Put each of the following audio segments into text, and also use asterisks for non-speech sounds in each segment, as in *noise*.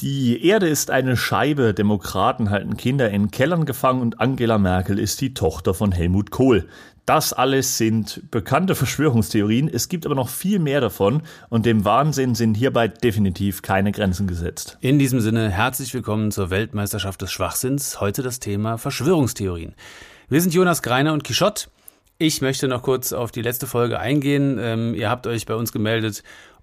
Die Erde ist eine Scheibe, Demokraten halten Kinder in Kellern gefangen und Angela Merkel ist die Tochter von Helmut Kohl. Das alles sind bekannte Verschwörungstheorien, es gibt aber noch viel mehr davon und dem Wahnsinn sind hierbei definitiv keine Grenzen gesetzt. In diesem Sinne herzlich willkommen zur Weltmeisterschaft des Schwachsinns, heute das Thema Verschwörungstheorien. Wir sind Jonas Greiner und Quichotte. Ich möchte noch kurz auf die letzte Folge eingehen. Ähm, ihr habt euch bei uns gemeldet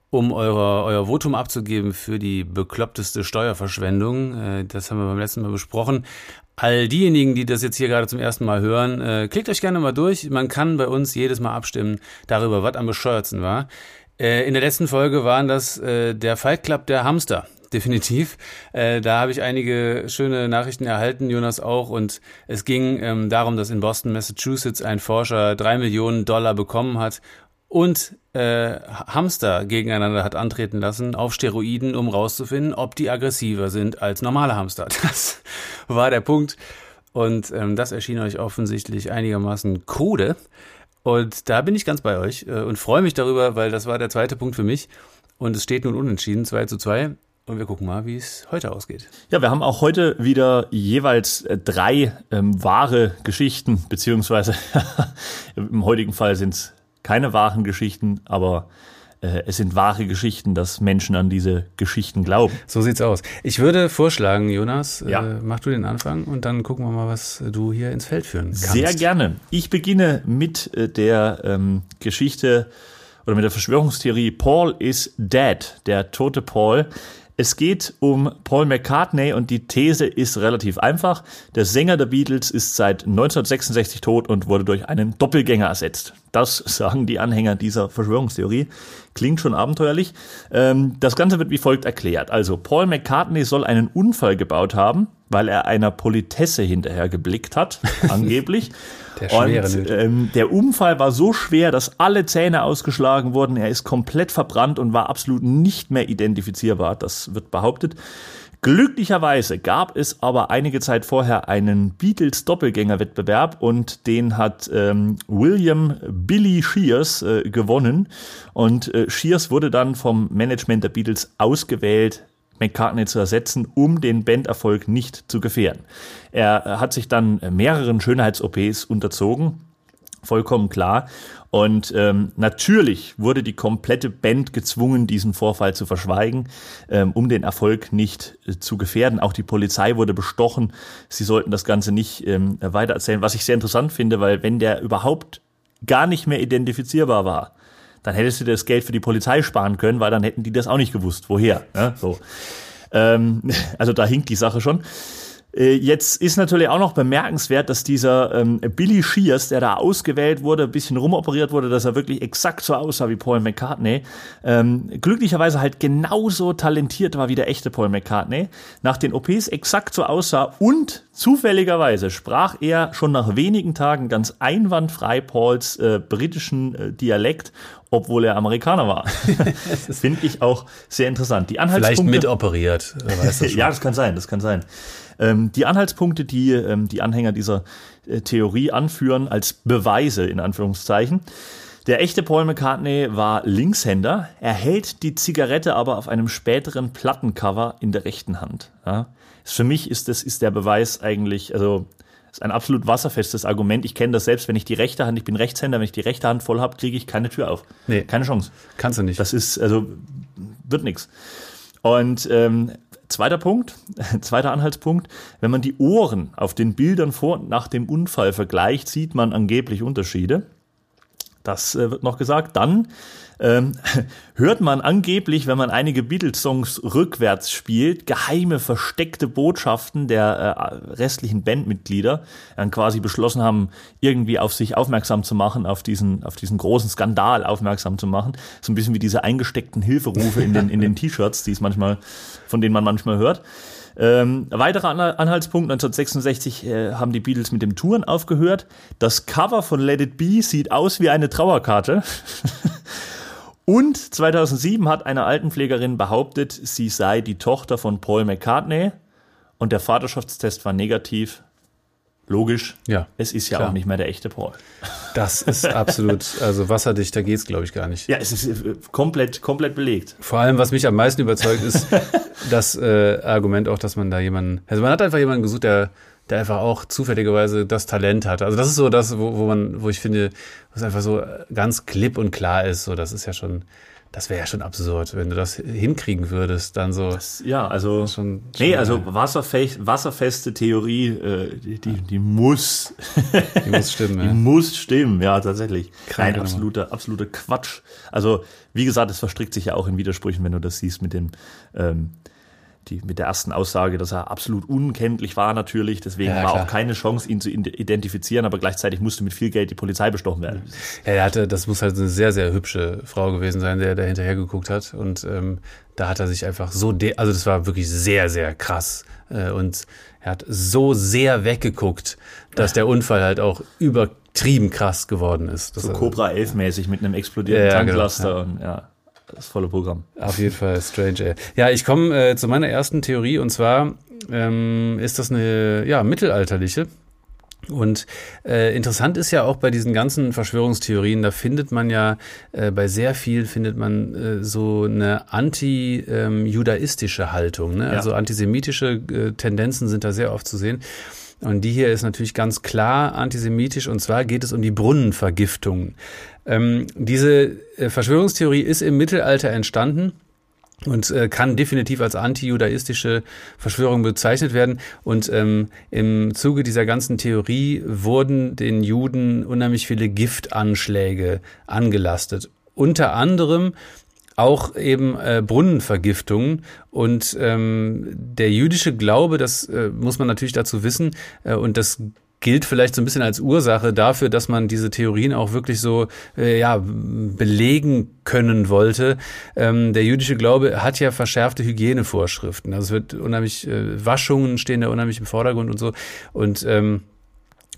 um eure, euer Votum abzugeben für die bekloppteste Steuerverschwendung. Äh, das haben wir beim letzten Mal besprochen. All diejenigen, die das jetzt hier gerade zum ersten Mal hören, äh, klickt euch gerne mal durch. Man kann bei uns jedes Mal abstimmen darüber, was am bescheuertsten war. Äh, in der letzten Folge waren das der Fight Club der Hamster. *laughs* Definitiv. da habe ich einige schöne Nachrichten erhalten, Jonas auch. Und es ging ähm, darum, dass in Boston, Massachusetts ein Forscher drei Millionen Dollar bekommen hat und äh, Hamster gegeneinander hat antreten lassen auf Steroiden, um rauszufinden, ob die aggressiver sind als normale Hamster. *laughs* Das war der Punkt. Und ähm, das erschien euch offensichtlich einigermaßen krude. Und da bin ich ganz bei euch äh, und freue mich darüber, weil das war der zweite Punkt für mich. Und es steht nun unentschieden, 2 zu 2. Und wir gucken mal, wie es heute ausgeht. Ja, wir haben auch heute wieder jeweils äh, drei ähm, wahre Geschichten, beziehungsweise *laughs* im heutigen Fall sind es keine wahren Geschichten, aber äh, es sind wahre Geschichten, dass Menschen an diese Geschichten glauben. So sieht's aus. Ich würde vorschlagen, Jonas, äh, ja. äh, mach du den Anfang und dann gucken wir mal, was du hier ins Feld führen kannst. Sehr gerne. Ich beginne mit äh, der ähm, Geschichte oder mit der Verschwörungstheorie Paul is dead, der tote Paul. Es geht um Paul McCartney und die These ist relativ einfach. Der Sänger der Beatles ist seit 1966 tot und wurde durch einen Doppelgänger ersetzt. Das sagen die Anhänger dieser Verschwörungstheorie. Klingt schon abenteuerlich. Ähm, das Ganze wird wie folgt erklärt. Also Paul McCartney soll einen Unfall gebaut haben, weil er einer Politesse hinterher geblickt hat, *laughs* angeblich. Der schwere und ähm, der Unfall war so schwer, dass alle Zähne ausgeschlagen wurden. Er ist komplett verbrannt und war absolut nicht mehr identifizierbar. Das wird behauptet. Glücklicherweise gab es aber einige Zeit vorher einen Beatles Doppelgänger-Wettbewerb und den hat ähm, William Billy Shears äh, gewonnen und äh, Shears wurde dann vom Management der Beatles ausgewählt, McCartney zu ersetzen, um den Banderfolg nicht zu gefährden. Er hat sich dann mehreren Schönheits-OPs unterzogen, vollkommen klar. Und ähm, natürlich wurde die komplette Band gezwungen, diesen Vorfall zu verschweigen, ähm, um den Erfolg nicht äh, zu gefährden. Auch die Polizei wurde bestochen. Sie sollten das Ganze nicht ähm, weitererzählen, was ich sehr interessant finde, weil wenn der überhaupt gar nicht mehr identifizierbar war, dann hättest du das Geld für die Polizei sparen können, weil dann hätten die das auch nicht gewusst. Woher? Ne? So. Ähm, *laughs* also da hinkt die Sache schon. Äh, jetzt ist natürlich auch noch bemerkenswert, dass dieser ähm, Billy Shears, der da ausgewählt wurde, ein bisschen rumoperiert wurde, dass er wirklich exakt so aussah wie Paul McCartney, ähm, glücklicherweise halt genauso talentiert war wie der echte Paul McCartney, nach den OPs exakt so aussah und zufälligerweise sprach er schon nach wenigen Tagen ganz einwandfrei Pauls äh, britischen äh, Dialekt obwohl er Amerikaner war. *laughs* *laughs* Finde ich auch sehr interessant. Die Anhaltspunkte, Vielleicht mitoperiert. *laughs* ja, das kann sein, das kann sein. Ähm, die Anhaltspunkte, die ähm, die Anhänger dieser äh, Theorie anführen, als Beweise in Anführungszeichen. Der echte Paul McCartney war Linkshänder. Er hält die Zigarette aber auf einem späteren Plattencover in der rechten Hand. Ja. Für mich ist das ist der Beweis eigentlich, also ist ein absolut wasserfestes Argument. Ich kenne das selbst, wenn ich die rechte Hand, ich bin Rechtshänder, wenn ich die rechte Hand voll habe, kriege ich keine Tür auf. Nee. Keine Chance. Kannst du nicht. Das ist, also, wird nichts. Und ähm, Zweiter Punkt, *laughs* zweiter Anhaltspunkt, wenn man die Ohren auf den Bildern vor und nach dem Unfall vergleicht, sieht man angeblich Unterschiede. Das äh, wird noch gesagt. Dann ähm, *laughs* hört man angeblich, wenn man einige Beatles-Songs rückwärts spielt, geheime, versteckte Botschaften der äh, restlichen Bandmitglieder, dann quasi beschlossen haben, irgendwie auf sich aufmerksam zu machen, auf diesen, auf diesen großen Skandal aufmerksam zu machen. So ein bisschen wie diese eingesteckten Hilferufe in den, in den *laughs* T-Shirts, die es manchmal, von denen man manchmal hört. Ähm, weiterer Anhaltspunkt, 1966 äh, haben die Beatles mit dem Touren aufgehört. Das Cover von Let It Be sieht aus wie eine Trauerkarte. *laughs* Und 2007 hat eine Altenpflegerin behauptet, sie sei die Tochter von Paul McCartney und der Vaterschaftstest war negativ. logisch. Ja, Es ist ja klar. auch nicht mehr der echte Paul. Das ist absolut, also wasserdicht, da geht's glaube ich gar nicht. Ja, es ist äh, komplett, komplett belegt. Vor allem, was mich am meisten überzeugt, ist *laughs* das äh, Argument auch, dass man da jemanden, also man hat einfach jemanden gesucht, der, der einfach auch zufälligerweise das Talent hat. Also das ist so das, wo, wo man, wo ich finde, was einfach so ganz klipp und klar ist. So, das ist ja schon, das wäre ja schon absurd, wenn du das hinkriegen würdest, dann so. Ja, also. Schon- nee, schon, also ja. wasserfest, wasserfeste Theorie, äh, die, die, die muss, *laughs* Die muss stimmen. *laughs* die Ja. muss stimmen, ja, tatsächlich. Nein, absoluter, absoluter Quatsch. Also, wie gesagt, es verstrickt sich ja auch in Widersprüchen, wenn du das siehst mit dem, ähm, die, mit der ersten Aussage, dass er absolut unkenntlich war natürlich, deswegen Ja, war klar. auch keine Chance, ihn zu ide- identifizieren, aber gleichzeitig musste mit viel Geld die Polizei bestochen werden. Ja, er hatte, das muss halt eine sehr, sehr hübsche Frau gewesen sein, der da hinterher geguckt hat. Und ähm, da hat er sich einfach so, also das war wirklich sehr, sehr krass. Äh, und er hat so sehr weggeguckt, dass der Unfall halt auch übertrieben krass geworden ist. Das So Cobra 11 mäßig mit einem explodierenden Ja, ja, genau, Tanklaster ja. und ja, das volle Programm. Auf jeden Fall strange. Ey. Ja, ich komme äh, zu meiner ersten Theorie und zwar ähm, ist das eine ja mittelalterliche. Und äh, interessant ist ja auch bei diesen ganzen Verschwörungstheorien, da findet man ja äh, bei sehr viel findet man äh, so eine anti-judaistische Haltung. Ne? Ja. Also antisemitische äh, Tendenzen sind da sehr oft zu sehen. Und die hier ist natürlich ganz klar antisemitisch und zwar geht es um die Brunnenvergiftungen. Ähm, diese äh, Verschwörungstheorie ist im Mittelalter entstanden und äh, kann definitiv als anti-judaistische Verschwörung bezeichnet werden. Und ähm, im Zuge dieser ganzen Theorie wurden den Juden unheimlich viele Giftanschläge angelastet. Unter anderem auch eben äh, Brunnenvergiftungen und ähm, der jüdische Glaube, das äh, muss man natürlich dazu wissen äh, und das gilt vielleicht so ein bisschen als Ursache dafür, dass man diese Theorien auch wirklich so äh, ja belegen können wollte. Ähm, der jüdische Glaube hat ja verschärfte Hygienevorschriften. Also es wird unheimlich äh, Waschungen stehen da unheimlich im Vordergrund und so und ähm,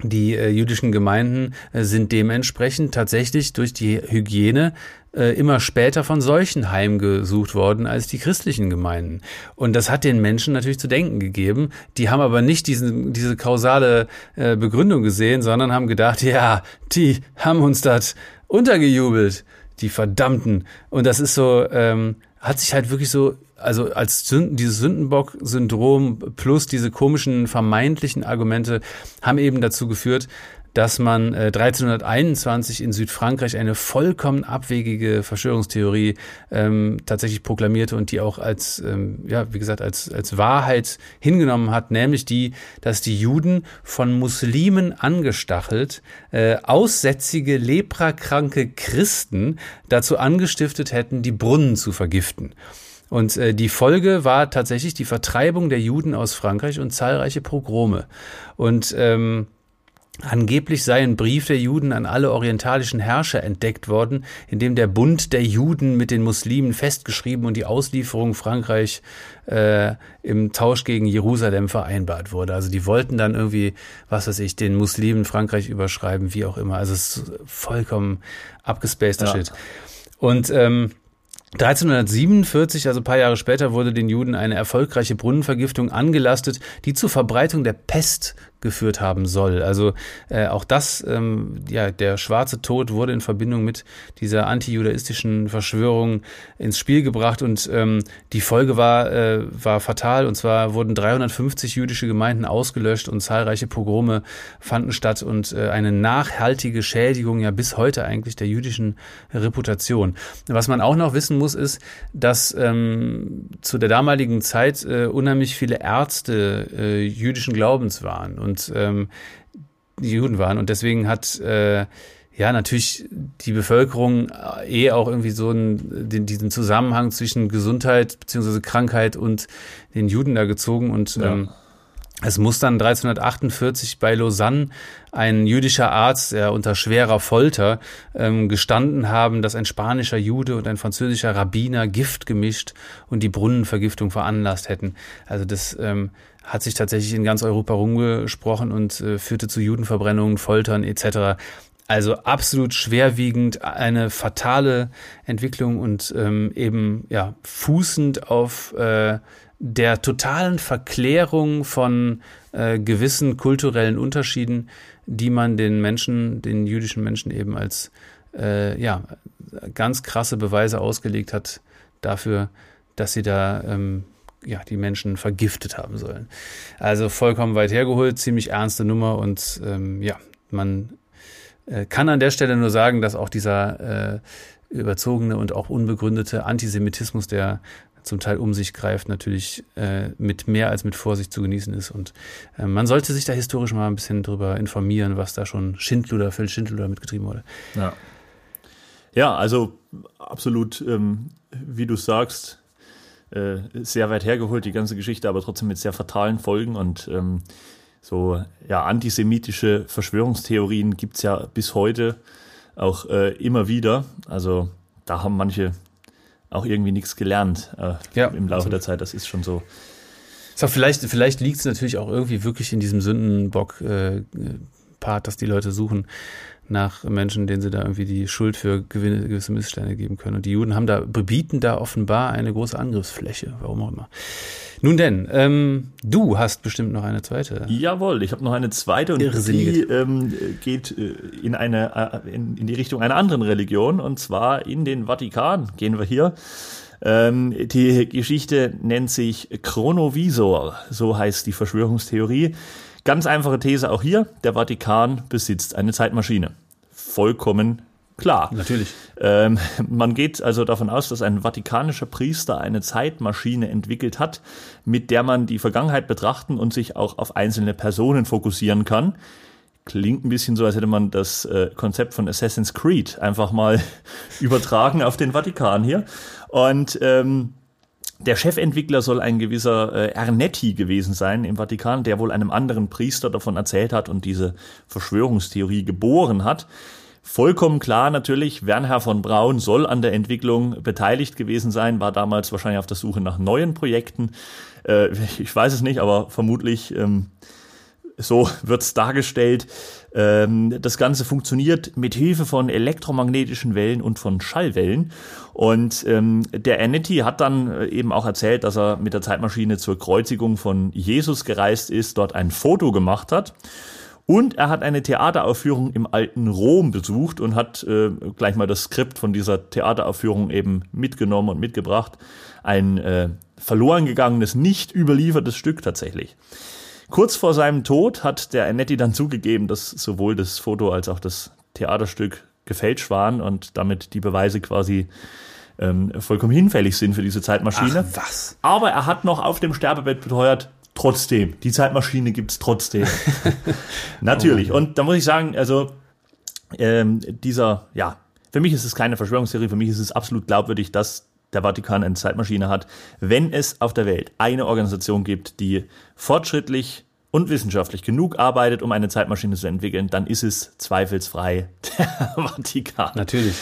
die äh, jüdischen Gemeinden äh, sind dementsprechend tatsächlich durch die Hygiene äh, immer später von Seuchen heimgesucht worden als die christlichen Gemeinden. Und das hat den Menschen natürlich zu denken gegeben. Die haben aber nicht diesen, diese kausale äh, Begründung gesehen, sondern haben gedacht, ja, die haben uns das untergejubelt, die Verdammten. Und das ist so, ähm, hat sich halt wirklich so also als Sünden, dieses Sündenbock-Syndrom plus diese komischen vermeintlichen Argumente haben eben dazu geführt, dass man äh, 1321 in Südfrankreich eine vollkommen abwegige Verschwörungstheorie ähm, tatsächlich proklamierte und die auch als, ähm, ja, wie gesagt, als, als Wahrheit hingenommen hat, nämlich die, dass die Juden von Muslimen angestachelt, äh, aussätzige, leprakranke Christen dazu angestiftet hätten, die Brunnen zu vergiften. Und äh, die Folge war tatsächlich die Vertreibung der Juden aus Frankreich und zahlreiche Pogrome. Und ähm, Angeblich sei ein Brief der Juden an alle orientalischen Herrscher entdeckt worden, in dem der Bund der Juden mit den Muslimen festgeschrieben und die Auslieferung Frankreich äh, im Tausch gegen Jerusalem vereinbart wurde. Also die wollten dann irgendwie, was weiß ich, den Muslimen Frankreich überschreiben, wie auch immer. Also es ist vollkommen abgespaceter Ja. Shit. Und ähm, 1347, also ein paar Jahre später, wurde den Juden eine erfolgreiche Brunnenvergiftung angelastet, die zur Verbreitung der Pest geführt haben soll. Also äh, auch das, ähm, ja, der schwarze Tod wurde in Verbindung mit dieser antijudaistischen Verschwörung ins Spiel gebracht und ähm, die Folge war, äh, war fatal und zwar wurden 350 jüdische Gemeinden ausgelöscht und zahlreiche Pogrome fanden statt und äh, eine nachhaltige Schädigung ja bis heute eigentlich der jüdischen Reputation. Was man auch noch wissen muss, ist, dass ähm, zu der damaligen Zeit äh, unheimlich viele Ärzte äh, jüdischen Glaubens waren und ähm, die Juden waren und deswegen hat äh, ja natürlich die Bevölkerung äh, eh auch irgendwie so einen, den, diesen Zusammenhang zwischen Gesundheit beziehungsweise Krankheit und den Juden da gezogen und Ja. ähm, es muss dann 1348 bei Lausanne ein jüdischer Arzt, der unter schwerer Folter ähm, gestanden haben, dass ein spanischer Jude und ein französischer Rabbiner Gift gemischt und die Brunnenvergiftung veranlasst hätten. Also das ähm, hat sich tatsächlich in ganz Europa rumgesprochen und äh, führte zu Judenverbrennungen, Foltern etc. Also absolut schwerwiegend, eine fatale Entwicklung und ähm, eben ja fußend auf äh, der totalen Verklärung von äh, gewissen kulturellen Unterschieden, die man den Menschen, den jüdischen Menschen eben als äh, ja, ganz krasse Beweise ausgelegt hat dafür, dass sie da ähm, ja, die Menschen vergiftet haben sollen. Also vollkommen weit hergeholt, ziemlich ernste Nummer und ähm, ja, man äh, kann an der Stelle nur sagen, dass auch dieser äh, überzogene und auch unbegründete Antisemitismus, der zum Teil um sich greift, natürlich äh, mit mehr als mit Vorsicht zu genießen ist. Und äh, man sollte sich da historisch mal ein bisschen drüber informieren, was da schon Schindluder, Phil Schindluder mitgetrieben wurde. Ja, ja also absolut, ähm, wie du sagst, äh, sehr weit hergeholt, die ganze Geschichte, aber trotzdem mit sehr fatalen Folgen und ähm, so ja antisemitische Verschwörungstheorien gibt es ja bis heute auch äh, immer wieder. Also da haben manche auch irgendwie nichts gelernt äh, ja, im Laufe der Zeit. Das ist schon so. So, vielleicht vielleicht liegt es natürlich auch irgendwie wirklich in diesem Sündenbock-Part, äh, dass die Leute suchen nach Menschen, denen sie da irgendwie die Schuld für gewisse Missstände geben können. Und die Juden haben da, bieten da offenbar eine große Angriffsfläche, warum auch immer. Nun denn, ähm, du hast bestimmt noch eine zweite. Jawohl, ich habe noch eine zweite und die ähm, geht äh, in, eine, äh, in, in die Richtung einer anderen Religion und zwar in den Vatikan gehen wir hier. Ähm, die Geschichte nennt sich Chronovisor, so heißt die Verschwörungstheorie. Ganz einfache These auch hier, der Vatikan besitzt eine Zeitmaschine. Vollkommen klar. Natürlich. Ähm, man geht also davon aus, dass ein vatikanischer Priester eine Zeitmaschine entwickelt hat, mit der man die Vergangenheit betrachten und sich auch auf einzelne Personen fokussieren kann. Klingt ein bisschen so, als hätte man das äh, Konzept von Assassin's Creed einfach mal *laughs* übertragen auf den Vatikan hier. Und ähm, der Chefentwickler soll ein gewisser äh, Ernetti gewesen sein im Vatikan, der wohl einem anderen Priester davon erzählt hat und diese Verschwörungstheorie geboren hat. Vollkommen klar natürlich, Wernher von Braun soll an der Entwicklung beteiligt gewesen sein, war damals wahrscheinlich auf der Suche nach neuen Projekten. Äh, ich weiß es nicht, aber vermutlich ähm, so wird's dargestellt. Ähm, das Ganze funktioniert mit Hilfe von elektromagnetischen Wellen und von Schallwellen. Und ähm, der Annetti hat dann äh, eben auch erzählt, dass er mit der Zeitmaschine zur Kreuzigung von Jesus gereist ist, dort ein Foto gemacht hat. Und er hat eine Theateraufführung im alten Rom besucht und hat äh, gleich mal das Skript von dieser Theateraufführung eben mitgenommen und mitgebracht. Ein äh, verloren gegangenes, nicht überliefertes Stück tatsächlich. Kurz vor seinem Tod hat der Annetti dann zugegeben, dass sowohl das Foto als auch das Theaterstück gefälscht waren und damit die Beweise quasi ähm, vollkommen hinfällig sind für diese Zeitmaschine. Ach, was? Aber er hat noch auf dem Sterbebett beteuert, trotzdem, die Zeitmaschine gibt's trotzdem. *laughs* Natürlich. Oh und da muss ich sagen, also ähm, dieser, ja, für mich ist es keine Verschwörungstheorie, für mich ist es absolut glaubwürdig, dass der Vatikan eine Zeitmaschine hat, wenn es auf der Welt eine Organisation gibt, die fortschrittlich und wissenschaftlich genug arbeitet, um eine Zeitmaschine zu entwickeln, dann ist es zweifelsfrei der *laughs* Vatikan. Natürlich.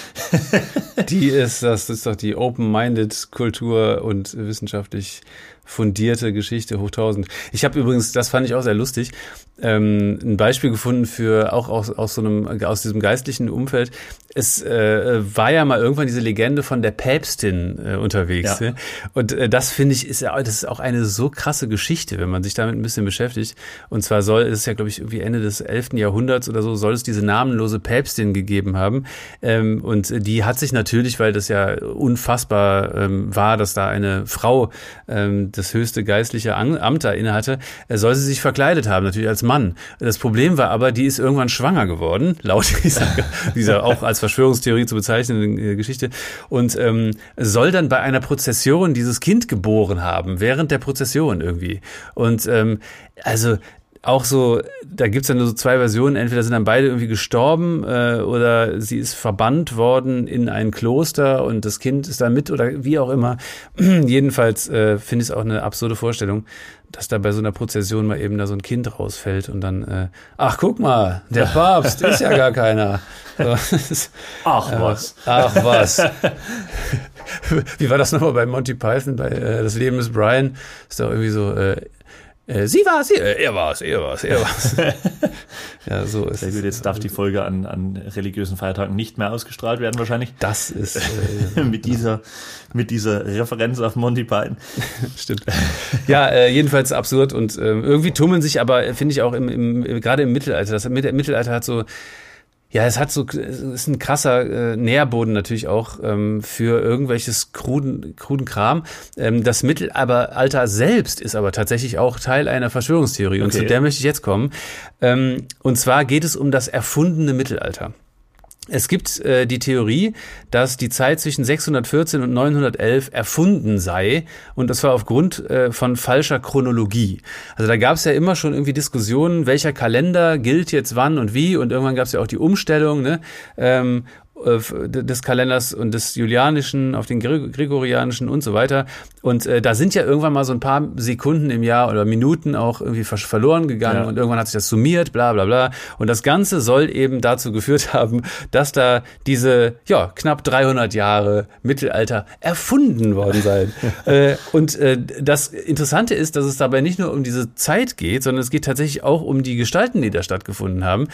*laughs* die ist, das ist doch die open-minded Kultur und wissenschaftlich fundierte Geschichte hoch tausend. Ich habe übrigens, das fand ich auch sehr lustig, ähm, ein Beispiel gefunden für auch aus, aus so einem aus diesem geistlichen Umfeld. Es äh, war ja mal irgendwann diese Legende von der Päpstin äh, unterwegs. Ja. Ne? Und äh, das finde ich ist ja das ist auch eine so krasse Geschichte, wenn man sich damit ein bisschen beschäftigt. Und zwar soll es ja glaube ich irgendwie Ende des 11. Jahrhunderts oder so soll es diese namenlose Päpstin gegeben haben. Ähm, und die hat sich natürlich, weil das ja unfassbar ähm, war, dass da eine Frau ähm, das höchste geistliche Amt da innehatte, äh, soll sie sich verkleidet haben, natürlich als Mann. Das Problem war aber, die ist irgendwann schwanger geworden, *laughs* laut dieser, dieser auch als Verschwörungstheorie zu bezeichnenden äh, Geschichte, und ähm, soll dann bei einer Prozession dieses Kind geboren haben, während der Prozession irgendwie. Und ähm, also auch so, da gibt's dann nur so zwei Versionen. Entweder sind dann beide irgendwie gestorben äh, oder sie ist verbannt worden in ein Kloster und das Kind ist da mit oder wie auch immer. *clears throat* Jedenfalls äh, finde ich es auch eine absurde Vorstellung, dass da bei so einer Prozession mal eben da so ein Kind rausfällt und dann, äh, ach guck mal, der *laughs* Papst ist ja gar keiner. So, *laughs* ach was. ach was. *laughs* Wie war das nochmal bei Monty Python, bei äh, Das Leben ist Brian? Ist doch irgendwie so, äh, Äh, sie war es, er, er war es, er war es, er war es. *laughs* ja, so ist Sehr gut, jetzt darf die Folge an, an religiösen Feiertagen nicht mehr ausgestrahlt werden wahrscheinlich. Das ist äh, *laughs* mit dieser mit dieser Referenz auf Monty Python. *laughs* Stimmt. Ja, äh, jedenfalls absurd und äh, irgendwie tummeln sich aber, äh, finde ich auch im, im, gerade im Mittelalter, das Mittelalter hat so ja, es hat so, es ist ein krasser äh, Nährboden natürlich auch ähm, für irgendwelches kruden, kruden Kram. Ähm, das Mittelalter selbst ist aber tatsächlich auch Teil einer Verschwörungstheorie okay. und zu der möchte ich jetzt kommen. Ähm, und zwar geht es um das erfundene Mittelalter. Es gibt äh, die Theorie, dass die Zeit zwischen 614 und 911 erfunden sei und das war aufgrund äh, von falscher Chronologie. Also da gab es ja immer schon irgendwie Diskussionen, welcher Kalender gilt jetzt wann und wie und irgendwann gab es ja auch die Umstellung. Ne? Ähm, äh, des Kalenders und des Julianischen auf den Gregorianischen und so weiter. Und äh, da sind ja irgendwann mal so ein paar Sekunden im Jahr oder Minuten auch irgendwie verloren gegangen ja. und irgendwann hat sich das summiert, bla bla bla. Und das Ganze soll eben dazu geführt *laughs* haben, dass da diese ja knapp 300 Jahre Mittelalter erfunden worden seien. *laughs* äh, und äh, das Interessante ist, dass es dabei nicht nur um diese Zeit geht, sondern es geht tatsächlich auch um die Gestalten, die da stattgefunden haben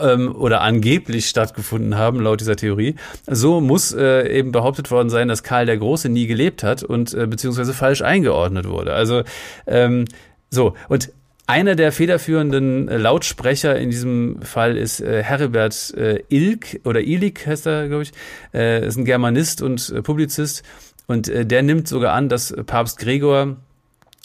ähm, oder angeblich stattgefunden haben, laut dieser Theorie. Theorie. So muss äh, eben behauptet worden sein, dass Karl der Große nie gelebt hat und äh, beziehungsweise falsch eingeordnet wurde. Also ähm, so und einer der federführenden äh, Lautsprecher in diesem Fall ist äh, Heribert äh, Ilk oder Ilik heißt er, glaube ich, äh, ist ein Germanist und äh, Publizist und äh, der nimmt sogar an, dass Papst Gregor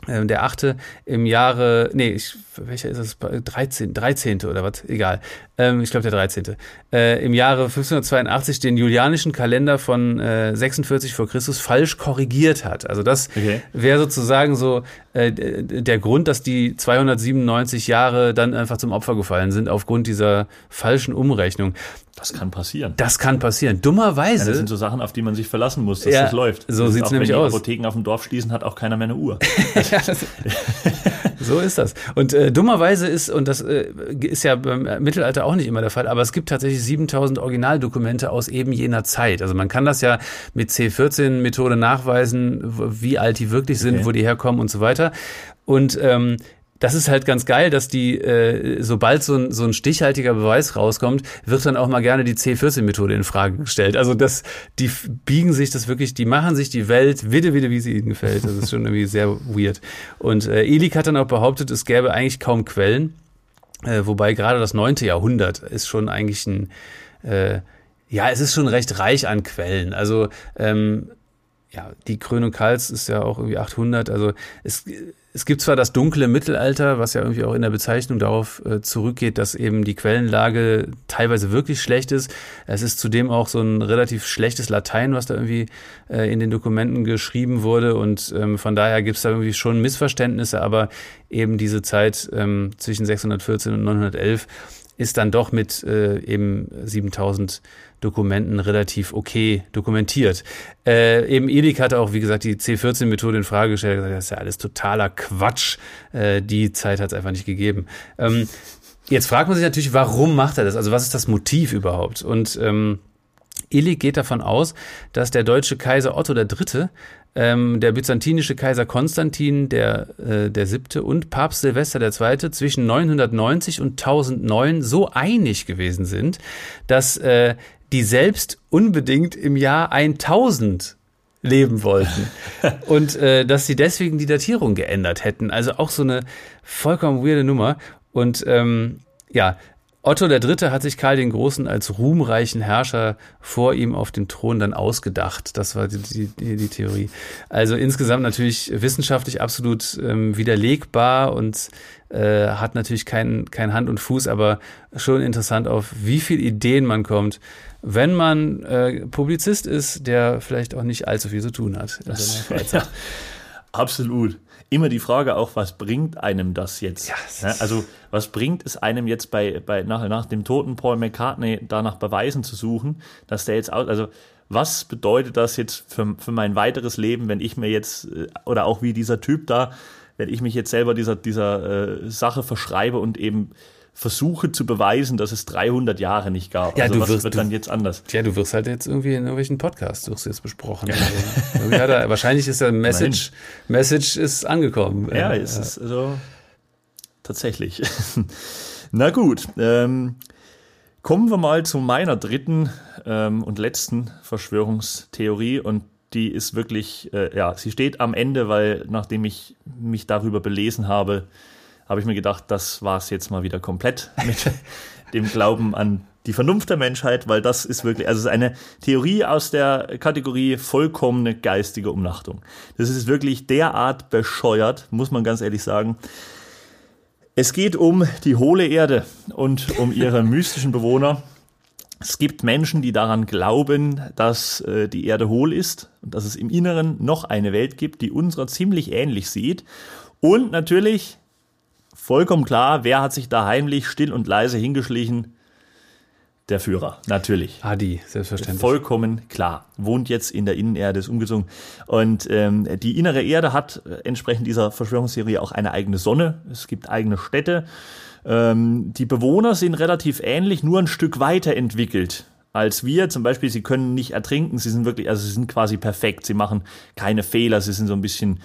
der achte im Jahre, nee, ich, welcher ist es? 13, 13. oder was? Egal. Ähm, ich glaube der 13. Äh, Im Jahre 1582 den julianischen Kalender von äh, 46 vor Christus falsch korrigiert hat. Also das okay. wäre sozusagen so äh, der Grund, dass die 297 Jahre dann einfach zum Opfer gefallen sind aufgrund dieser falschen Umrechnung. Das kann passieren. Das kann passieren. Dummerweise. Ja, das sind so Sachen, auf die man sich verlassen muss, dass ja, das läuft. So sieht es nämlich wenn die aus. Apotheken auf dem Dorf schließen, hat auch keiner mehr eine Uhr. *laughs* ja, das, *laughs* so ist das. Und äh, dummerweise ist, und das äh, ist ja beim Mittelalter auch nicht immer der Fall, aber es gibt tatsächlich 7000 Originaldokumente aus eben jener Zeit. Also man kann das ja mit C14-Methode nachweisen, wie alt die wirklich sind, okay. wo die herkommen und so weiter. Und ähm, das ist halt ganz geil, dass die, äh, sobald so ein, so ein stichhaltiger Beweis rauskommt, wird dann auch mal gerne die C14-Methode in Frage gestellt. Also das, die biegen sich das wirklich, die machen sich die Welt wieder, wieder, wie sie ihnen gefällt. Das ist schon irgendwie sehr weird. Und äh, Elik hat dann auch behauptet, es gäbe eigentlich kaum Quellen, äh, wobei gerade das neunte Jahrhundert ist schon eigentlich ein, äh, ja, es ist schon recht reich an Quellen. Also ähm, ja, die Krönung Karls ist ja auch irgendwie 800. Also es es gibt zwar das dunkle Mittelalter, was ja irgendwie auch in der Bezeichnung darauf äh, zurückgeht, dass eben die Quellenlage teilweise wirklich schlecht ist. Es ist zudem auch so ein relativ schlechtes Latein, was da irgendwie äh, in den Dokumenten geschrieben wurde. Und ähm, von daher gibt es da irgendwie schon Missverständnisse, aber eben diese Zeit ähm, zwischen 614 und 911 ist dann doch mit äh, eben 7000 Dokumenten relativ okay dokumentiert. Äh, eben Elik hatte auch, wie gesagt, die C14-Methode in Frage gestellt. Gesagt, das ist ja alles totaler Quatsch. Äh, die Zeit hat es einfach nicht gegeben. Ähm, jetzt fragt man sich natürlich, warum macht er das? Also was ist das Motiv überhaupt? Und ähm, Illig geht davon aus, dass der deutsche Kaiser Otto III., ähm, der byzantinische Kaiser Konstantin der, äh, der siebte und Papst Silvester II. zwischen 990 und 1009 so einig gewesen sind, dass äh, die selbst unbedingt im Jahr 1000 leben wollten. *laughs* und äh, dass sie deswegen die Datierung geändert hätten. Also auch so eine vollkommen weirde Nummer. Und ähm, ja, Otto III. hat sich Karl den Großen als ruhmreichen Herrscher vor ihm auf dem Thron dann ausgedacht. Das war die, die, die Theorie. Also insgesamt natürlich wissenschaftlich absolut ähm, widerlegbar und äh, hat natürlich kein, kein Hand und Fuß, aber schon interessant, auf wie viele Ideen man kommt, wenn man äh, Publizist ist, der vielleicht auch nicht allzu viel zu tun hat. *laughs* Ja, absolut immer die Frage auch, was bringt einem das jetzt? Das also was bringt es einem jetzt bei, bei nach, nach dem toten Paul McCartney danach Beweisen zu suchen, dass der jetzt aus, also was bedeutet das jetzt für, für mein weiteres Leben, wenn ich mir jetzt, äh, oder auch wie dieser Typ da, wenn ich mich jetzt selber dieser, dieser äh, Sache verschreibe und eben versuche zu beweisen, dass es 300 Jahre nicht gab. Ja, also du was wirst, wird dann jetzt anders? Ja, du wirst halt jetzt irgendwie in irgendwelchen Podcasts wirst du jetzt besprochen. *laughs* Also, er, wahrscheinlich ist der Message, Message ist angekommen. Ja, es ist so. tatsächlich. *laughs* Na gut, ähm, kommen wir mal zu meiner dritten ähm, und letzten Verschwörungstheorie und die ist wirklich, äh, ja, sie steht am Ende, weil nachdem ich mich darüber belesen habe, habe ich mir gedacht, das war es jetzt mal wieder komplett *laughs* mit dem Glauben an die Vernunft der Menschheit, weil das ist wirklich, also es ist eine Theorie aus der Kategorie vollkommene geistige Umnachtung. Das ist wirklich derart bescheuert, muss man ganz ehrlich sagen. Es geht um die hohle Erde und um ihre *laughs* mystischen Bewohner. Es gibt Menschen, die daran glauben, dass äh, die Erde hohl ist und dass es im Inneren noch eine Welt gibt, die unserer ziemlich ähnlich sieht. Und natürlich, vollkommen klar, wer hat sich da heimlich still und leise hingeschlichen? Der Führer, natürlich. Adi, selbstverständlich. Vollkommen klar. Wohnt jetzt in der Innenerde, ist umgezogen. Und ähm, die innere Erde hat äh, entsprechend dieser Verschwörungsserie auch eine eigene Sonne. Es gibt eigene Städte. Ähm, die Bewohner sind relativ ähnlich, nur ein Stück weiterentwickelt als wir. Zum Beispiel, sie können nicht ertrinken. Sie sind wirklich, also sie sind quasi perfekt. Sie machen keine Fehler. Sie sind so ein bisschen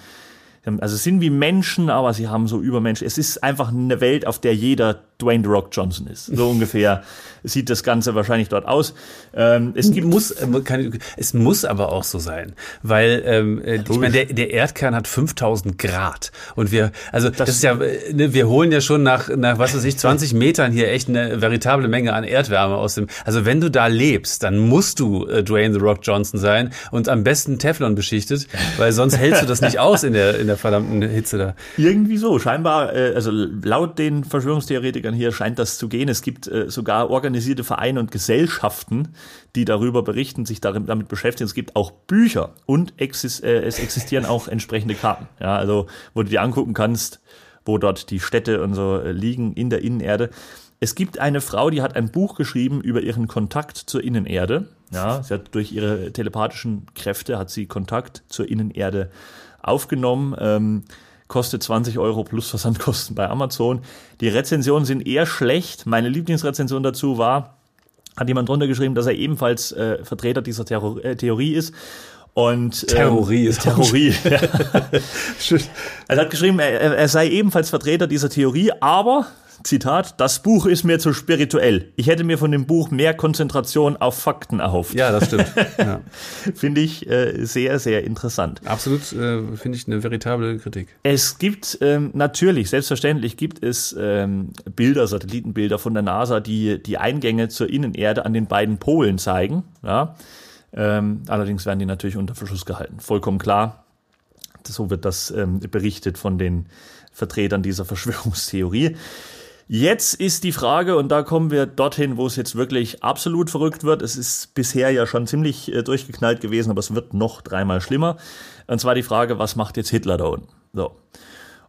also es sind wie Menschen, aber sie haben so Übermenschen. Es ist einfach eine Welt, auf der jeder Dwayne The Rock Johnson ist. So ungefähr sieht das Ganze wahrscheinlich dort aus. Ähm, es gibt muss, äh, es muss aber auch so sein, weil ähm, äh, ich meine, der, der Erdkern hat 5000 Grad und wir, also das, das ist ja, äh, ne, wir holen ja schon nach, nach was weiß ich 20 Metern hier echt eine veritable Menge an Erdwärme aus dem. Also wenn du da lebst, dann musst du äh, Dwayne The Rock Johnson sein und am besten Teflon beschichtet, weil sonst hältst du das nicht aus in der in der verdammten Hitze da. Irgendwie so, scheinbar, äh, also laut den Verschwörungstheoretikern hier scheint das zu gehen. Es gibt äh, sogar organisierte Vereine und Gesellschaften, die darüber berichten, sich darin, damit beschäftigen. Es gibt auch Bücher und exis, äh, es existieren auch entsprechende Karten. Ja, also wo du dir angucken kannst, wo dort die Städte und so äh, liegen in der Innenerde. Es gibt eine Frau, die hat ein Buch geschrieben über ihren Kontakt zur Innenerde. Ja, sie hat durch ihre telepathischen Kräfte hat sie Kontakt zur Innenerde aufgenommen. Ähm, kostet 20 Euro plus Versandkosten bei Amazon. Die Rezensionen sind eher schlecht. Meine Lieblingsrezension dazu war, hat jemand drunter geschrieben, dass er ebenfalls äh, Vertreter dieser Terror äh, Theorie ist. Und, ähm, Terrorie ist Theorie. ja. *laughs* er hat geschrieben, er, er sei ebenfalls Vertreter dieser Theorie, aber Zitat, das Buch ist mir zu spirituell. Ich hätte mir von dem Buch mehr Konzentration auf Fakten erhofft. Ja, das stimmt. *laughs* Ja. finde ich äh, sehr, sehr interessant. Absolut, äh, finde ich eine veritable Kritik. Es gibt ähm, natürlich, selbstverständlich gibt es ähm, Bilder, Satellitenbilder von der NASA, die die Eingänge zur Innenerde an den beiden Polen zeigen. Ja. Ähm, allerdings werden die natürlich unter Verschluss gehalten. Vollkommen klar. So wird das ähm, berichtet von den Vertretern dieser Verschwörungstheorie. Jetzt ist die Frage, und da kommen wir dorthin, wo es jetzt wirklich absolut verrückt wird. Es ist bisher ja schon ziemlich äh, durchgeknallt gewesen, aber es wird noch dreimal schlimmer. Und zwar die Frage, was macht jetzt Hitler da unten? So.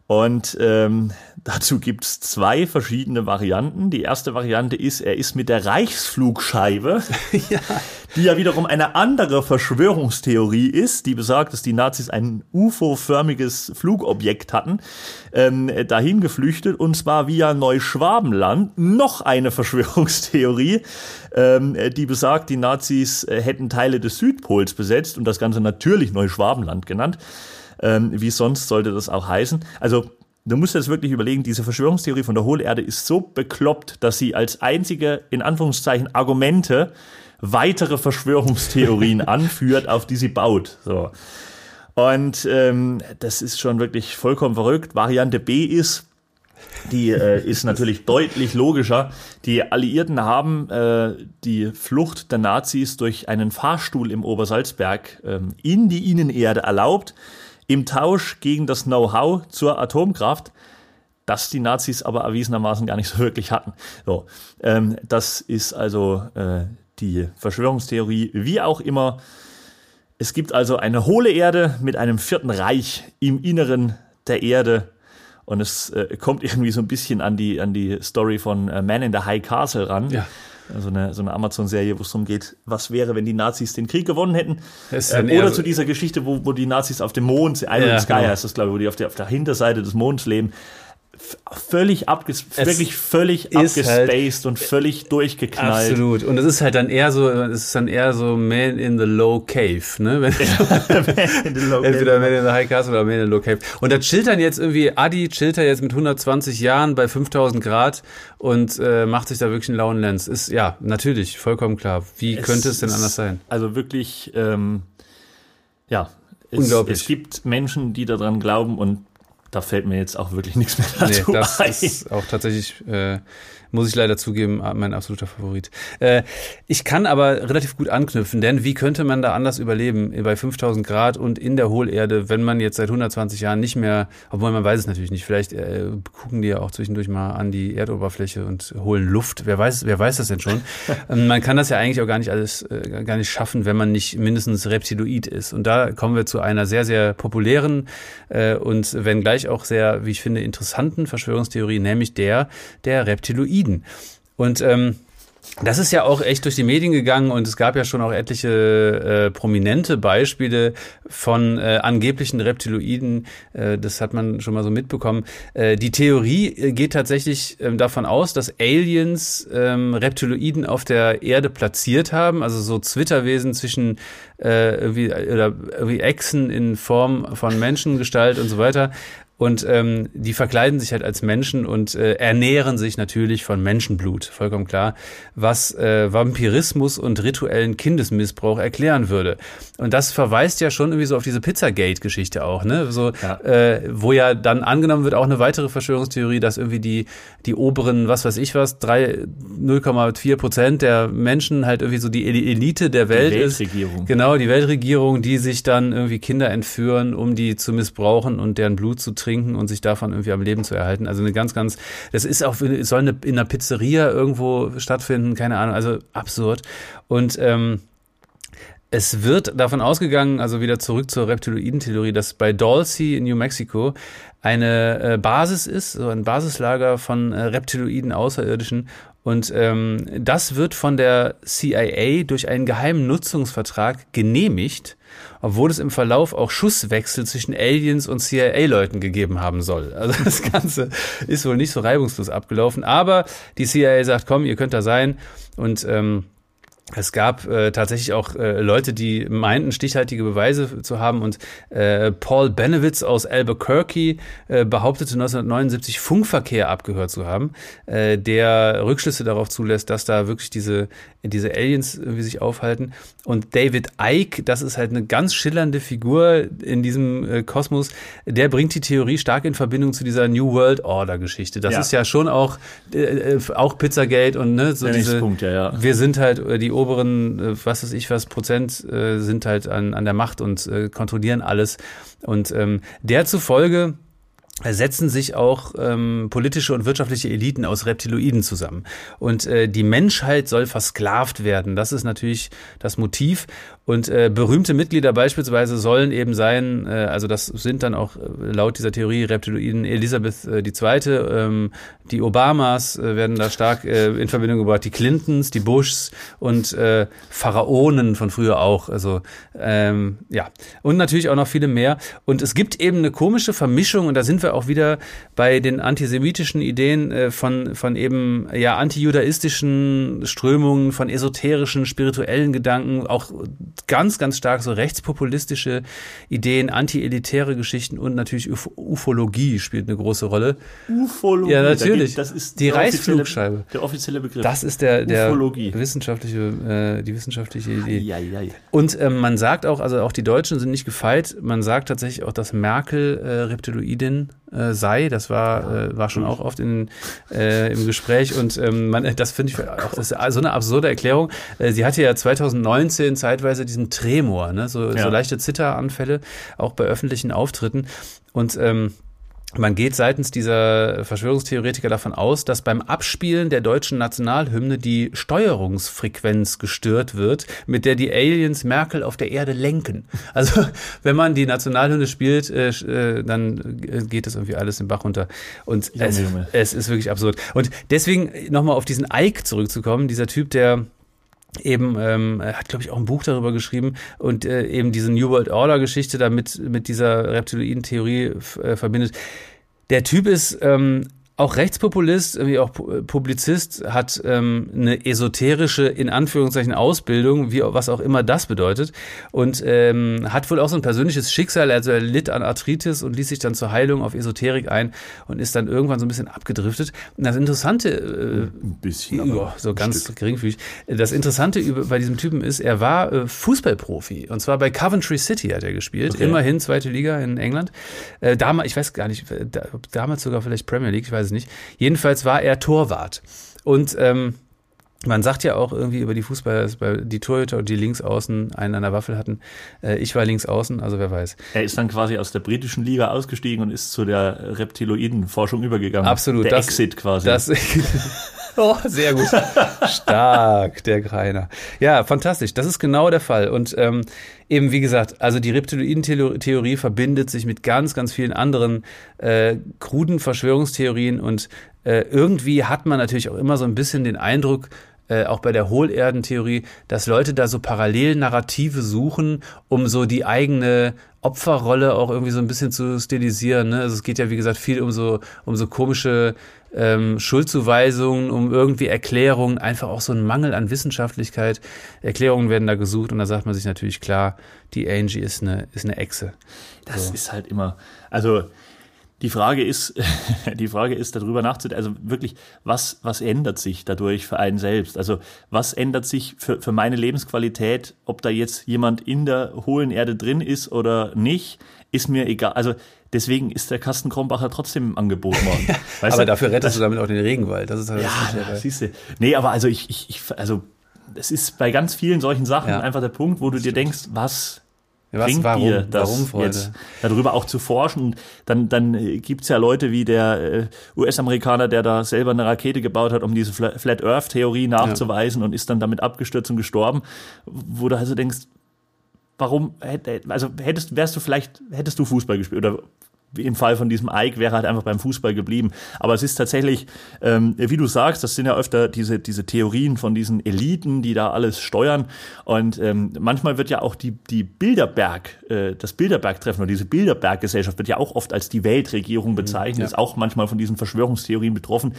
Und ähm, *laughs* dazu gibt's zwei verschiedene Varianten. Die erste Variante ist, er ist mit der Reichsflugscheibe, *laughs* ja. die ja wiederum eine andere Verschwörungstheorie ist, die besagt, dass die Nazis ein UFO-förmiges Flugobjekt hatten, ähm, dahin geflüchtet und zwar via Neuschwabenland. Noch eine *laughs* Verschwörungstheorie, ähm, die besagt, die Nazis äh, hätten Teile des Südpols besetzt und das Ganze natürlich Neuschwabenland genannt. Ähm, wie sonst sollte das auch heißen? Also Du musst jetzt wirklich überlegen, diese Verschwörungstheorie von der Hohlerde ist so bekloppt, dass sie als einzige, in Anführungszeichen, Argumente weitere Verschwörungstheorien *laughs* anführt, auf die sie baut. So. Und ähm, das ist schon wirklich vollkommen verrückt. Variante B ist, die äh, ist natürlich *laughs* deutlich logischer. Die Alliierten haben äh, die Flucht der Nazis durch einen Fahrstuhl im Obersalzberg ähm, in die Innenerde erlaubt im Tausch gegen das Know-how zur Atomkraft, das die Nazis aber erwiesenermaßen gar nicht so wirklich hatten. So, ähm, das ist also äh, die Verschwörungstheorie. Wie auch immer, es gibt also eine hohle Erde mit einem vierten Reich im Inneren der Erde. Und es äh, kommt *laughs* irgendwie so ein bisschen an die, an die Story von äh, Man in the High Castle ran. Ja so eine, so eine Amazon-Serie, wo es darum geht, was wäre, wenn die Nazis den Krieg gewonnen hätten. Äh, oder zu dieser Geschichte, wo, wo die Nazis auf dem Mond, Island ja, Sky genau. heißt das, glaube ich, wo die auf der, auf der Hinterseite des Monds leben. Völlig abges es wirklich völlig halt abgespaced halt und völlig durchgeknallt. Absolut. Und es ist halt dann eher so, es ist dann eher so Man in the Low Cave, ne? *laughs* Wenn, *laughs* man in the low Entweder Man in the High Castle oder Man in the Low Cave. Und da chillt dann jetzt irgendwie, Adi chillt er jetzt mit 120 Jahren bei 5000 Grad und äh, macht sich da wirklich einen lauen Lens. Ist, ja, natürlich, vollkommen klar. Wie es könnte es denn anders sein? Also wirklich, ähm, ja, es. Es gibt Menschen, die daran glauben und da fällt mir jetzt auch wirklich *laughs* nichts mehr dazu nee, das ein. ist auch tatsächlich äh, muss ich leider zugeben, mein absoluter Favorit. Äh, ich kann aber relativ gut anknüpfen, denn wie könnte man da anders überleben bei 5000 Grad und in der Hohlerde, wenn man jetzt seit 120 Jahren nicht mehr, obwohl man weiß es natürlich nicht, vielleicht äh, gucken die ja auch zwischendurch mal an die Erdoberfläche und holen Luft. Wer weiß, wer weiß das denn schon? *laughs* ähm, man kann das ja eigentlich auch gar nicht alles, äh, gar nicht schaffen, wenn man nicht mindestens Reptiloid ist. Und da kommen wir zu einer sehr, sehr populären äh, und wenn gleich auch sehr, wie ich finde, interessanten Verschwörungstheorie, nämlich der der Reptiloid. Frieden. Und ähm, das ist ja auch echt durch die Medien gegangen und es gab ja schon auch etliche äh, prominente Beispiele von äh, angeblichen Reptiloiden. Äh, das hat man schon mal so mitbekommen. Äh, die Theorie äh, geht tatsächlich äh, davon aus, dass Aliens äh, Reptiloiden auf der Erde platziert haben, also so Zwitterwesen zwischen äh, irgendwie, oder irgendwie Echsen in Form von Menschengestalt und so weiter und ähm, die verkleiden sich halt als Menschen und äh, ernähren sich natürlich von Menschenblut, vollkommen klar, was äh, Vampirismus und rituellen Kindesmissbrauch erklären würde. Und das verweist ja schon irgendwie so auf diese Pizzagate-Geschichte auch, ne? So, ja. Äh, wo ja dann angenommen wird auch eine weitere Verschwörungstheorie, dass irgendwie die die oberen, was weiß ich was, 0,4 Prozent der Menschen halt irgendwie so die Elite der Welt die Weltregierung. ist. Genau, die Weltregierung, die sich dann irgendwie Kinder entführen, um die zu missbrauchen und deren Blut zu trinken trinken und sich davon irgendwie am Leben zu erhalten. Also eine ganz, ganz, das ist auch, soll eine, in einer Pizzeria irgendwo stattfinden, keine Ahnung, also absurd. Und ähm, es wird davon ausgegangen, also wieder zurück zur Reptiloiden-Theorie, dass bei Dulce in New Mexico eine äh, Basis ist, so ein Basislager von äh, Reptiloiden Außerirdischen. Und ähm, das wird von der CIA durch einen geheimen Nutzungsvertrag genehmigt obwohl es im Verlauf auch Schusswechsel zwischen Aliens und CIA-Leuten gegeben haben soll. Also das *laughs* Ganze ist wohl nicht so reibungslos abgelaufen, aber die CIA sagt, komm, ihr könnt da sein und ähm, es gab äh, tatsächlich auch äh, Leute, die meinten, stichhaltige Beweise zu haben. Und äh, Paul Benewitz aus Albuquerque äh, behauptete 1979 Funkverkehr abgehört zu haben, äh, der Rückschlüsse darauf zulässt, dass da wirklich diese, diese Aliens irgendwie sich aufhalten. Und David Icke, das ist halt eine ganz schillernde Figur in diesem äh, Kosmos, der bringt die Theorie stark in Verbindung zu dieser New World Order Geschichte. Das ja. ist ja schon auch, äh, äh auch Pizzagate und ne, so diese, Punkt, ja, ja. wir sind halt äh, die oberen, äh, was weiß ich was, Prozent äh, sind halt an, an der Macht und äh, kontrollieren alles. Und ähm, der zufolge setzen sich auch ähm, politische und wirtschaftliche Eliten aus Reptiloiden zusammen. Und äh, die Menschheit soll versklavt werden. Das ist natürlich das Motiv. Und äh, berühmte Mitglieder beispielsweise sollen eben sein, äh, also das sind dann auch äh, laut dieser Theorie Reptiloiden Elisabeth äh, II., ähm, die Obamas äh, werden da stark äh, in Verbindung gebracht, die Clintons, die Bushs und äh, Pharaonen von früher auch. Also ähm, ja, und natürlich auch noch viele mehr. Und es gibt eben eine komische Vermischung, und da sind wir auch wieder bei den antisemitischen Ideen äh, von, von eben ja antijudaistischen Strömungen, von esoterischen, spirituellen Gedanken, auch ganz, ganz stark so rechtspopulistische Ideen, anti-elitäre Geschichten und natürlich Uf Ufologie spielt eine große Rolle. Ufologie. Ja, natürlich. Das ist die Reißflugscheibe. Der offizielle Begriff. Das ist der, der Ufologie. wissenschaftliche, äh, die wissenschaftliche Idee. Ja, ja, ja. Und ähm, man sagt auch, also auch die Deutschen sind nicht gefeit. Man sagt tatsächlich auch, dass Merkel äh, Reptiloidin äh, sei. Das war, äh, war schon auch oft in, äh, im Gespräch und ähm, man, das finde ich auch das ist so eine absurde Erklärung. Äh, sie hatte ja 2019 zeitweise diesen Tremor, ne? so, ja. so leichte Zitteranfälle, auch bei öffentlichen Auftritten. Und ähm, man geht seitens dieser Verschwörungstheoretiker davon aus, dass beim Abspielen der deutschen Nationalhymne die Steuerungsfrequenz gestört wird, mit der die Aliens Merkel auf der Erde lenken. Also *laughs* wenn man die Nationalhymne spielt, äh, äh dann geht das irgendwie alles im Bach runter. Und es, es ist wirklich absurd. Und deswegen nochmal auf diesen Ike zurückzukommen, dieser Typ, der eben ähm, hat glaube ich auch ein Buch darüber geschrieben und äh, eben diese New World Order Geschichte damit mit dieser Reptiloiden Theorie äh, verbindet. Der Typ ist ähm, auch Rechtspopulist, wie auch Publizist, hat ähm, eine esoterische, in Anführungszeichen, Ausbildung, wie was auch immer das bedeutet. Und ähm, hat wohl auch so ein persönliches Schicksal. Also er litt an Arthritis und ließ sich dann zur Heilung auf Esoterik ein und ist dann irgendwann so ein bisschen abgedriftet. Und das Interessante, äh, ein bisschen, ja, so ganz Stück. geringfügig, das Interessante über, bei diesem Typen ist, er war äh, Fußballprofi. Und zwar bei Coventry City hat er gespielt. Okay. Immerhin zweite Liga in England. Äh, damals, ich weiß gar nicht, da, damals sogar vielleicht Premier League, ich weiß weiß es nicht. Jedenfalls war er Torwart. Und ähm, man sagt ja auch irgendwie über die Fußballer, dass die Torhüter und die Linksaußen einen an der Waffel hatten. Äh, ich war Linksaußen, also wer weiß. Er ist dann quasi aus der britischen Liga ausgestiegen und ist zu der Reptiloiden-Forschung übergegangen. Absolut. Der das, Exit quasi. Das, *laughs* oh, *laughs* sehr gut. Stark, der Greiner. Ja, fantastisch. Das ist genau der Fall. Und ähm, eben, wie gesagt, also die Reptiloiden-Theorie verbindet sich mit ganz, ganz vielen anderen äh, kruden Verschwörungstheorien und äh, irgendwie hat man natürlich auch immer so ein bisschen den Eindruck, äh, auch bei der Hohlerdentheorie, dass Leute da so Parallelnarrative suchen, um so die eigene Opferrolle auch irgendwie so ein bisschen zu stilisieren. Ne? Also es geht ja, wie gesagt, viel um so, um so komische ähm, Schuldzuweisungen, um irgendwie Erklärungen, einfach auch so ein Mangel an Wissenschaftlichkeit. Erklärungen werden da gesucht und da sagt man sich natürlich klar, die Angie ist eine, ist eine Echse. Das so. ist halt immer, also die Frage ist, *laughs* die Frage ist, darüber nachzudenken, also wirklich, was, was ändert sich dadurch für einen selbst? Also, was ändert sich für, für meine Lebensqualität, ob da jetzt jemand in der hohlen Erde drin ist oder nicht, ist mir egal. Also, deswegen ist der Kasten Krombacher trotzdem im Angebot worden. *laughs* aber du? dafür rettest das, du damit auch den Regenwald. Das ist halt ja, das siehst du. Nee, aber also ich, ich, ich also, es ist bei ganz vielen solchen Sachen ja. einfach der Punkt, wo du dir denkst, was, was, bringt warum, dir das warum, jetzt darüber auch zu forschen. Dann, dann äh, gibt's ja Leute wie der äh, US-Amerikaner, der da selber eine Rakete gebaut hat, um diese Flat Earth-Theorie nachzuweisen ja. und ist dann damit abgestürzt und gestorben, wo du also denkst, warum, also hättest, wärst du vielleicht, hättest du Fußball gespielt oder im Fall von diesem Ike wäre halt einfach beim Fußball geblieben. Aber es ist tatsächlich, ähm, wie du sagst, das sind ja öfter diese, diese Theorien von diesen Eliten, die da alles steuern. Und ähm, manchmal wird ja auch die, die Bilderberg, äh, das Bilderberg-Treffen oder diese Bilderberg-Gesellschaft wird ja auch oft als die Weltregierung bezeichnet, ja. ist auch manchmal von diesen Verschwörungstheorien betroffen.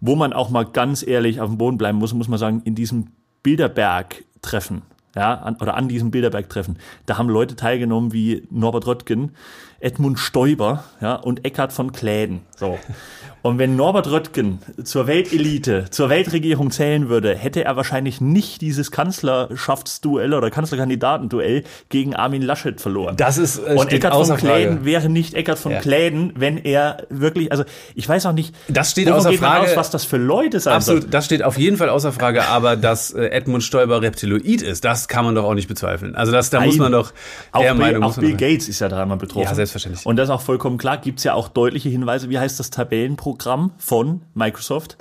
Wo man auch mal ganz ehrlich auf dem Boden bleiben muss, muss man sagen, in diesem Bilderberg-Treffen, ja, an, oder an diesem Bilderberg-Treffen, da haben Leute teilgenommen wie Norbert Röttgen, Edmund Stoiber ja, und Eckhard von Kläden. So. Und wenn Norbert Röttgen zur Weltelite, zur Weltregierung zählen würde, hätte er wahrscheinlich nicht dieses Kanzlerschaftsduell oder Kanzlerkandidatenduell gegen Armin Laschet verloren. Das ist äh, Und Eckart von Kläden wäre nicht Eckart von ja. Kläden, wenn er wirklich, also ich weiß auch nicht, das steht außer Frage, aus, was das für Leute sind. Absolut, wird. das steht auf jeden Fall außer Frage, aber dass äh, Edmund Stoiber Reptiloid ist, das kann man doch auch nicht bezweifeln. Also das, da Nein. muss man doch auch Bill, Meinung, auch Bill Gates ist ja dreimal betroffen. Ja, selbstverständlich. Und das ist auch vollkommen klar, gibt's ja auch deutliche Hinweise, wie heißt das Tabellenprogramm? Programm von Microsoft?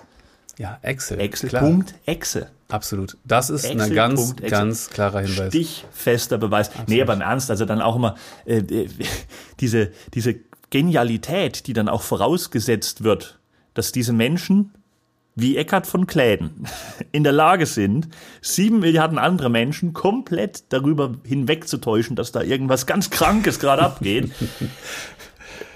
Ja, Excel. Excel.exe. Absolut. Das ist Excel. ein ganz, ganz klarer Hinweis. Stichfester Beweis. Absolut. Nee, aber im Ernst, also dann auch immer äh, äh, *laughs* diese, diese Genialität, die dann auch vorausgesetzt wird, dass diese Menschen wie Eckhard von Kläden in der Lage sind, sieben Milliarden andere Menschen komplett darüber hinwegzutäuschen, dass da irgendwas ganz Krankes gerade abgeht.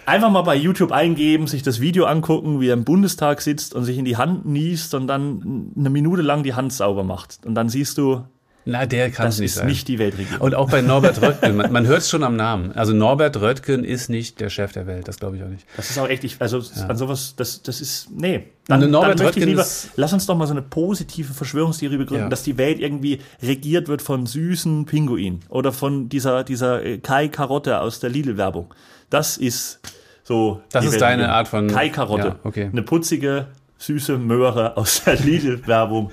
Einfach mal bei YouTube eingeben, sich das Video angucken, wie er im Bundestag sitzt und sich in die Hand niest und dann eine Minute lang die Hand sauber macht. Und dann siehst du, na, der kann das nicht ist sein. nicht die Weltregierung. Und auch bei Norbert *laughs* Röttgen, man, man hört es schon am Namen. Also Norbert Röttgen ist nicht der Chef der Welt, das glaube ich auch nicht. Das ist auch echt, ich, also ja. an sowas, das, das ist, nee. Dann, dann Norbert Röttgen lieber, lass uns doch mal so eine positive Verschwörungstheorie begründen, ja. dass die Welt irgendwie regiert wird von süßen Pinguinen oder von dieser, dieser äh, Kai Karotte aus der Lidl-Werbung. Das ist so. Das ist deine Art von. Kai Karotte. Ja, okay. Eine putzige, süße Möhre aus der *laughs* Lidl-Werbung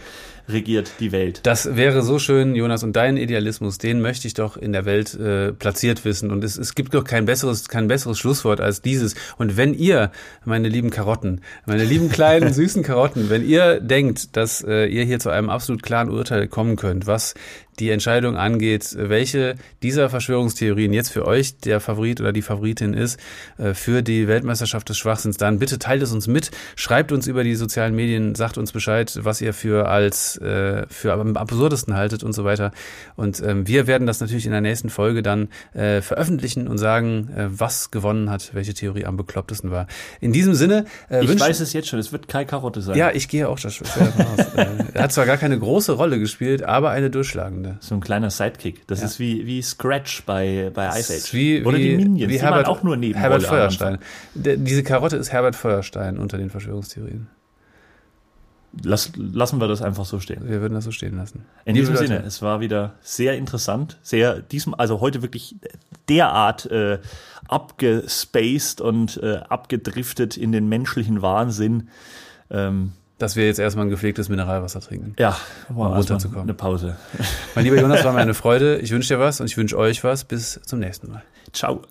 regiert die Welt. Das wäre so schön, Jonas, und deinen Idealismus, den möchte ich doch in der Welt äh, platziert wissen. Und es, es gibt doch kein besseres, kein besseres Schlusswort als dieses. Und wenn ihr, meine lieben Karotten, meine lieben kleinen *laughs* süßen Karotten, wenn ihr denkt, dass äh, ihr hier zu einem absolut klaren Urteil kommen könnt, was die Entscheidung angeht, welche dieser Verschwörungstheorien jetzt für euch der Favorit oder die Favoritin ist äh, für die Weltmeisterschaft des Schwachsinns, dann bitte teilt es uns mit, schreibt uns über die sozialen Medien, sagt uns Bescheid, was ihr für als äh, für am absurdesten haltet und so weiter. Und ähm, wir werden das natürlich in der nächsten Folge dann äh, veröffentlichen und sagen, was gewonnen hat, welche Theorie am beklopptesten war. In diesem Sinne, ich weiß es jetzt schon, es wird Kai Karotte sein. Ja, ich gehe auch das aus. *laughs* Er hat zwar gar keine große Rolle gespielt, aber eine durchschlagende. So ein kleiner Sidekick. Das ja. ist wie, wie Scratch bei, bei Ice Age. Wie, Oder wie, die Minions, wie Herbert, auch nur neben Herbert Feuerstein. Der, diese Karotte ist Herbert Feuerstein unter den Verschwörungstheorien. Lass, lassen wir das einfach so stehen. Wir würden das so stehen lassen. In Liebe diesem Leute. Sinne, es war wieder sehr interessant, sehr diesem, also heute wirklich derart äh, abgespaced und äh, abgedriftet in den menschlichen Wahnsinn. Ähm, dass wir jetzt erstmal ein gepflegtes Mineralwasser trinken. Ja, um runterzukommen. Eine Pause. Mein lieber Jonas, war mir *laughs* eine Freude. Ich wünsche dir was und ich wünsche euch was. Bis zum nächsten Mal. Ciao.